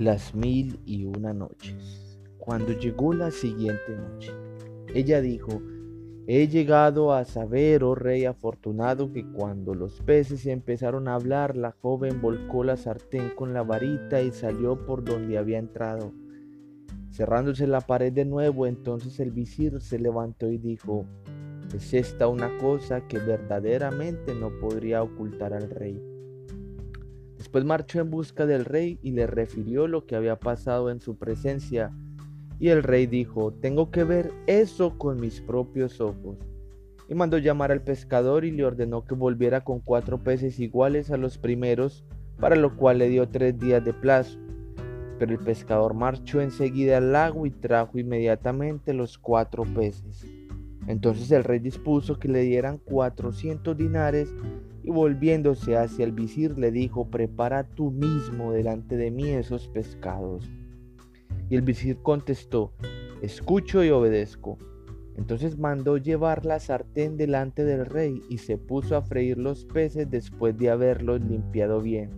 Las mil y una noches. Cuando llegó la siguiente noche, ella dijo, He llegado a saber, oh rey afortunado, que cuando los peces empezaron a hablar, la joven volcó la sartén con la varita y salió por donde había entrado. Cerrándose la pared de nuevo, entonces el visir se levantó y dijo, es esta una cosa que verdaderamente no podría ocultar al rey. Después marchó en busca del rey y le refirió lo que había pasado en su presencia. Y el rey dijo, tengo que ver eso con mis propios ojos. Y mandó llamar al pescador y le ordenó que volviera con cuatro peces iguales a los primeros, para lo cual le dio tres días de plazo. Pero el pescador marchó enseguida al lago y trajo inmediatamente los cuatro peces. Entonces el rey dispuso que le dieran cuatrocientos dinares volviéndose hacia el visir le dijo, prepara tú mismo delante de mí esos pescados. Y el visir contestó, escucho y obedezco. Entonces mandó llevar la sartén delante del rey y se puso a freír los peces después de haberlos limpiado bien.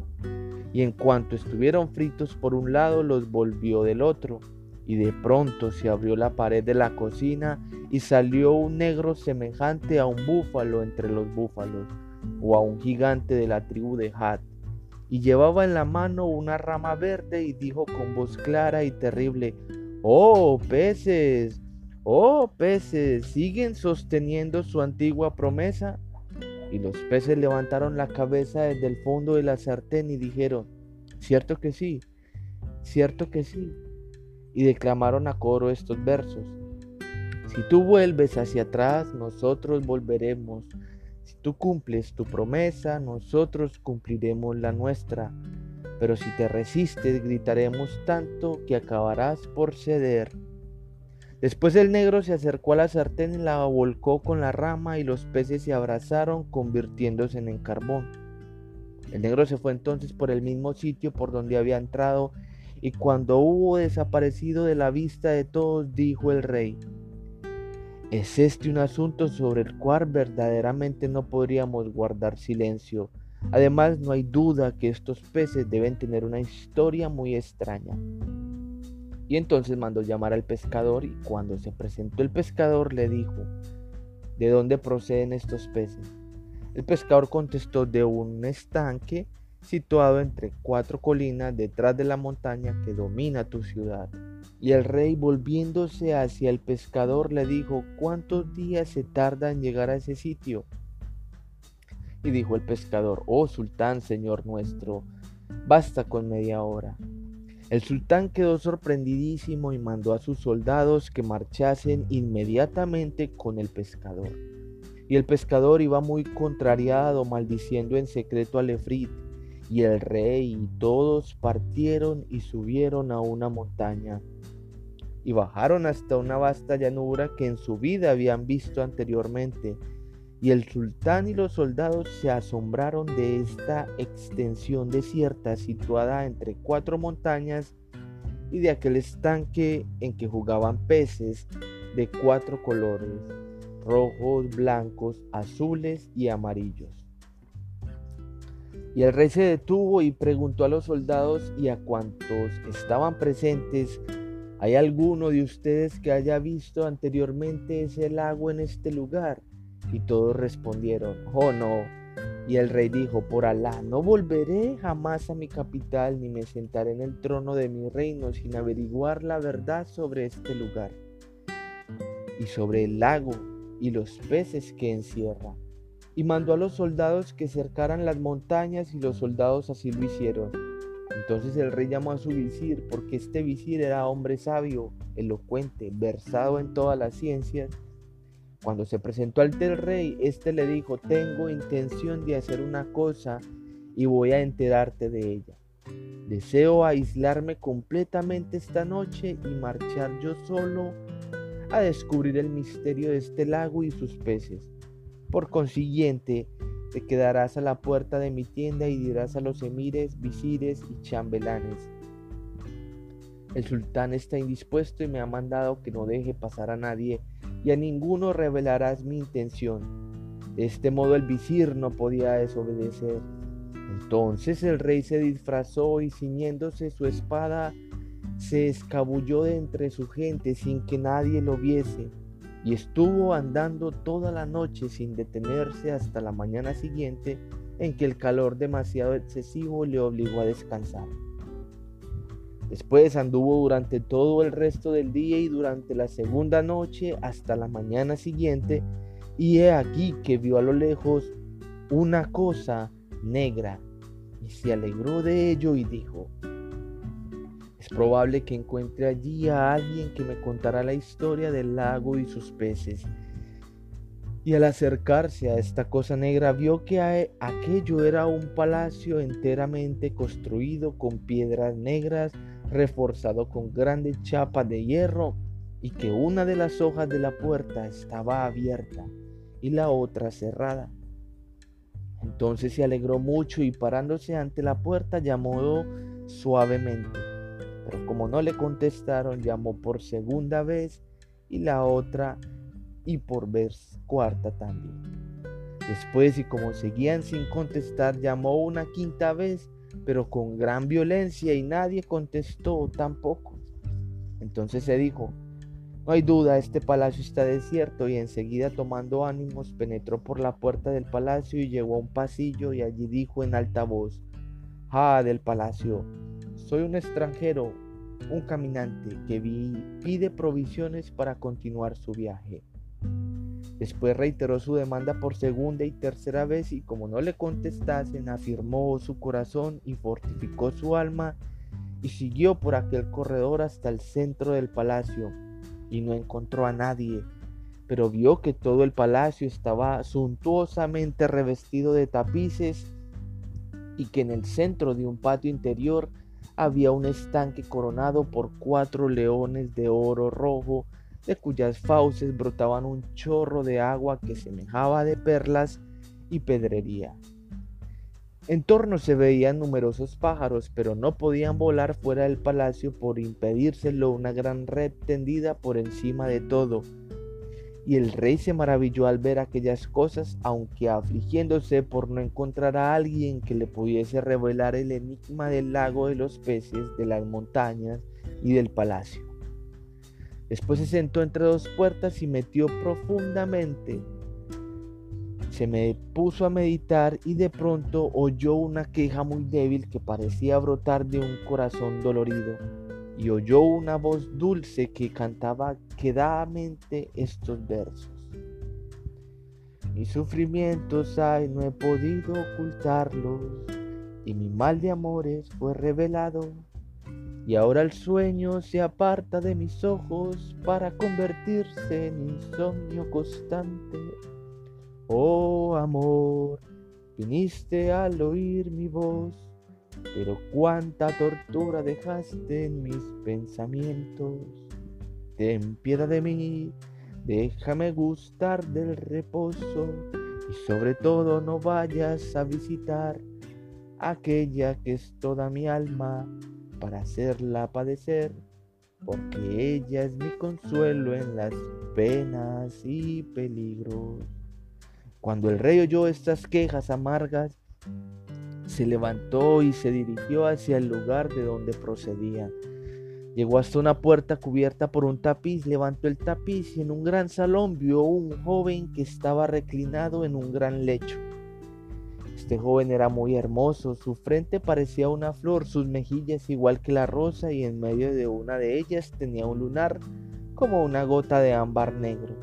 Y en cuanto estuvieron fritos por un lado, los volvió del otro. Y de pronto se abrió la pared de la cocina y salió un negro semejante a un búfalo entre los búfalos o a un gigante de la tribu de Had, y llevaba en la mano una rama verde y dijo con voz clara y terrible, Oh peces, oh peces, ¿siguen sosteniendo su antigua promesa? Y los peces levantaron la cabeza desde el fondo de la sartén y dijeron, Cierto que sí, cierto que sí. Y declamaron a coro estos versos. Si tú vuelves hacia atrás, nosotros volveremos. Si tú cumples tu promesa, nosotros cumpliremos la nuestra. Pero si te resistes, gritaremos tanto que acabarás por ceder. Después el negro se acercó a la sartén y la volcó con la rama y los peces se abrazaron convirtiéndose en carbón. El negro se fue entonces por el mismo sitio por donde había entrado y cuando hubo desaparecido de la vista de todos dijo el rey, es este un asunto sobre el cual verdaderamente no podríamos guardar silencio. Además, no hay duda que estos peces deben tener una historia muy extraña. Y entonces mandó llamar al pescador y cuando se presentó el pescador le dijo, ¿de dónde proceden estos peces? El pescador contestó de un estanque situado entre cuatro colinas detrás de la montaña que domina tu ciudad. Y el rey volviéndose hacia el pescador le dijo, ¿cuántos días se tarda en llegar a ese sitio? Y dijo el pescador, oh sultán, señor nuestro, basta con media hora. El sultán quedó sorprendidísimo y mandó a sus soldados que marchasen inmediatamente con el pescador. Y el pescador iba muy contrariado, maldiciendo en secreto al Efrit y el rey y todos partieron y subieron a una montaña y bajaron hasta una vasta llanura que en su vida habían visto anteriormente. Y el sultán y los soldados se asombraron de esta extensión desierta situada entre cuatro montañas y de aquel estanque en que jugaban peces de cuatro colores, rojos, blancos, azules y amarillos. Y el rey se detuvo y preguntó a los soldados y a cuantos estaban presentes, ¿hay alguno de ustedes que haya visto anteriormente ese lago en este lugar? Y todos respondieron, oh no. Y el rey dijo, por Alá, no volveré jamás a mi capital ni me sentaré en el trono de mi reino sin averiguar la verdad sobre este lugar y sobre el lago y los peces que encierra y mandó a los soldados que cercaran las montañas y los soldados así lo hicieron. Entonces el rey llamó a su visir, porque este visir era hombre sabio, elocuente, versado en todas las ciencias. Cuando se presentó ante el rey, éste le dijo, tengo intención de hacer una cosa y voy a enterarte de ella. Deseo aislarme completamente esta noche y marchar yo solo a descubrir el misterio de este lago y sus peces. Por consiguiente, te quedarás a la puerta de mi tienda y dirás a los emires, visires y chambelanes. El sultán está indispuesto y me ha mandado que no deje pasar a nadie y a ninguno revelarás mi intención. De este modo el visir no podía desobedecer. Entonces el rey se disfrazó y ciñéndose su espada, se escabulló de entre su gente sin que nadie lo viese, y estuvo andando toda la noche sin detenerse hasta la mañana siguiente, en que el calor demasiado excesivo le obligó a descansar. Después anduvo durante todo el resto del día y durante la segunda noche hasta la mañana siguiente, y he aquí que vio a lo lejos una cosa negra, y se alegró de ello y dijo, es probable que encuentre allí a alguien que me contará la historia del lago y sus peces. Y al acercarse a esta cosa negra vio que aquello era un palacio enteramente construido con piedras negras, reforzado con grandes chapas de hierro, y que una de las hojas de la puerta estaba abierta y la otra cerrada. Entonces se alegró mucho y parándose ante la puerta llamó suavemente. Pero como no le contestaron, llamó por segunda vez y la otra y por vez cuarta también. Después y como seguían sin contestar, llamó una quinta vez, pero con gran violencia y nadie contestó tampoco. Entonces se dijo, no hay duda, este palacio está desierto y enseguida tomando ánimos penetró por la puerta del palacio y llegó a un pasillo y allí dijo en alta voz, Ah, del palacio, soy un extranjero, un caminante que pide provisiones para continuar su viaje. Después reiteró su demanda por segunda y tercera vez y como no le contestasen, afirmó su corazón y fortificó su alma y siguió por aquel corredor hasta el centro del palacio y no encontró a nadie, pero vio que todo el palacio estaba suntuosamente revestido de tapices y que en el centro de un patio interior había un estanque coronado por cuatro leones de oro rojo, de cuyas fauces brotaban un chorro de agua que semejaba de perlas y pedrería. En torno se veían numerosos pájaros, pero no podían volar fuera del palacio por impedírselo una gran red tendida por encima de todo. Y el rey se maravilló al ver aquellas cosas, aunque afligiéndose por no encontrar a alguien que le pudiese revelar el enigma del lago de los peces, de las montañas y del palacio. Después se sentó entre dos puertas y metió profundamente se me puso a meditar y de pronto oyó una queja muy débil que parecía brotar de un corazón dolorido y oyó una voz dulce que cantaba quedadamente estos versos. Mis sufrimientos hay, no he podido ocultarlos, y mi mal de amores fue revelado, y ahora el sueño se aparta de mis ojos para convertirse en insomnio constante. Oh amor, viniste al oír mi voz, pero cuánta tortura dejaste en mis pensamientos. Ten piedad de mí, déjame gustar del reposo y sobre todo no vayas a visitar aquella que es toda mi alma para hacerla padecer, porque ella es mi consuelo en las penas y peligros. Cuando el rey oyó estas quejas amargas, se levantó y se dirigió hacia el lugar de donde procedía. Llegó hasta una puerta cubierta por un tapiz, levantó el tapiz y en un gran salón vio un joven que estaba reclinado en un gran lecho. Este joven era muy hermoso, su frente parecía una flor, sus mejillas igual que la rosa y en medio de una de ellas tenía un lunar como una gota de ámbar negro.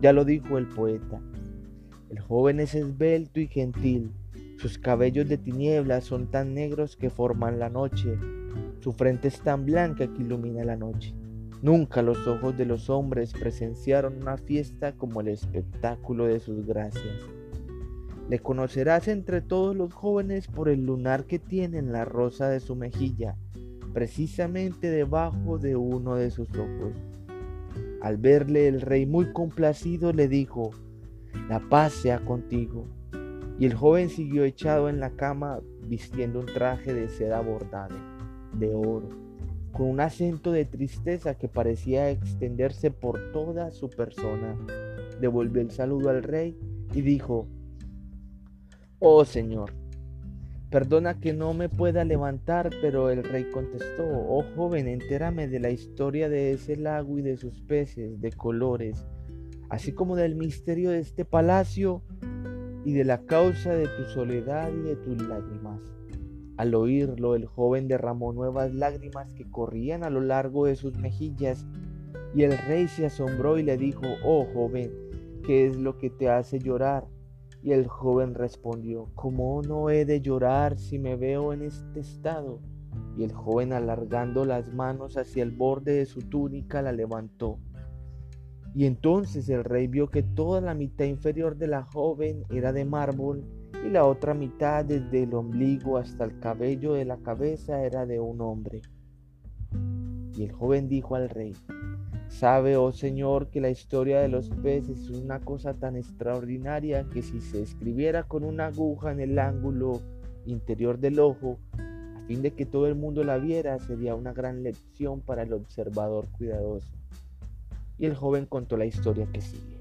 Ya lo dijo el poeta. El joven es esbelto y gentil. Sus cabellos de tinieblas son tan negros que forman la noche. Su frente es tan blanca que ilumina la noche. Nunca los ojos de los hombres presenciaron una fiesta como el espectáculo de sus gracias. Le conocerás entre todos los jóvenes por el lunar que tiene en la rosa de su mejilla, precisamente debajo de uno de sus ojos. Al verle el rey muy complacido le dijo, la paz sea contigo. Y el joven siguió echado en la cama vistiendo un traje de seda bordado, de oro, con un acento de tristeza que parecía extenderse por toda su persona. Devolvió el saludo al rey y dijo, Oh Señor, Perdona que no me pueda levantar, pero el rey contestó, oh joven, entérame de la historia de ese lago y de sus peces de colores, así como del misterio de este palacio y de la causa de tu soledad y de tus lágrimas. Al oírlo, el joven derramó nuevas lágrimas que corrían a lo largo de sus mejillas, y el rey se asombró y le dijo, oh joven, ¿qué es lo que te hace llorar? Y el joven respondió, ¿cómo no he de llorar si me veo en este estado? Y el joven alargando las manos hacia el borde de su túnica la levantó. Y entonces el rey vio que toda la mitad inferior de la joven era de mármol y la otra mitad desde el ombligo hasta el cabello de la cabeza era de un hombre. Y el joven dijo al rey, Sabe, oh Señor, que la historia de los peces es una cosa tan extraordinaria que si se escribiera con una aguja en el ángulo interior del ojo, a fin de que todo el mundo la viera, sería una gran lección para el observador cuidadoso. Y el joven contó la historia que sigue.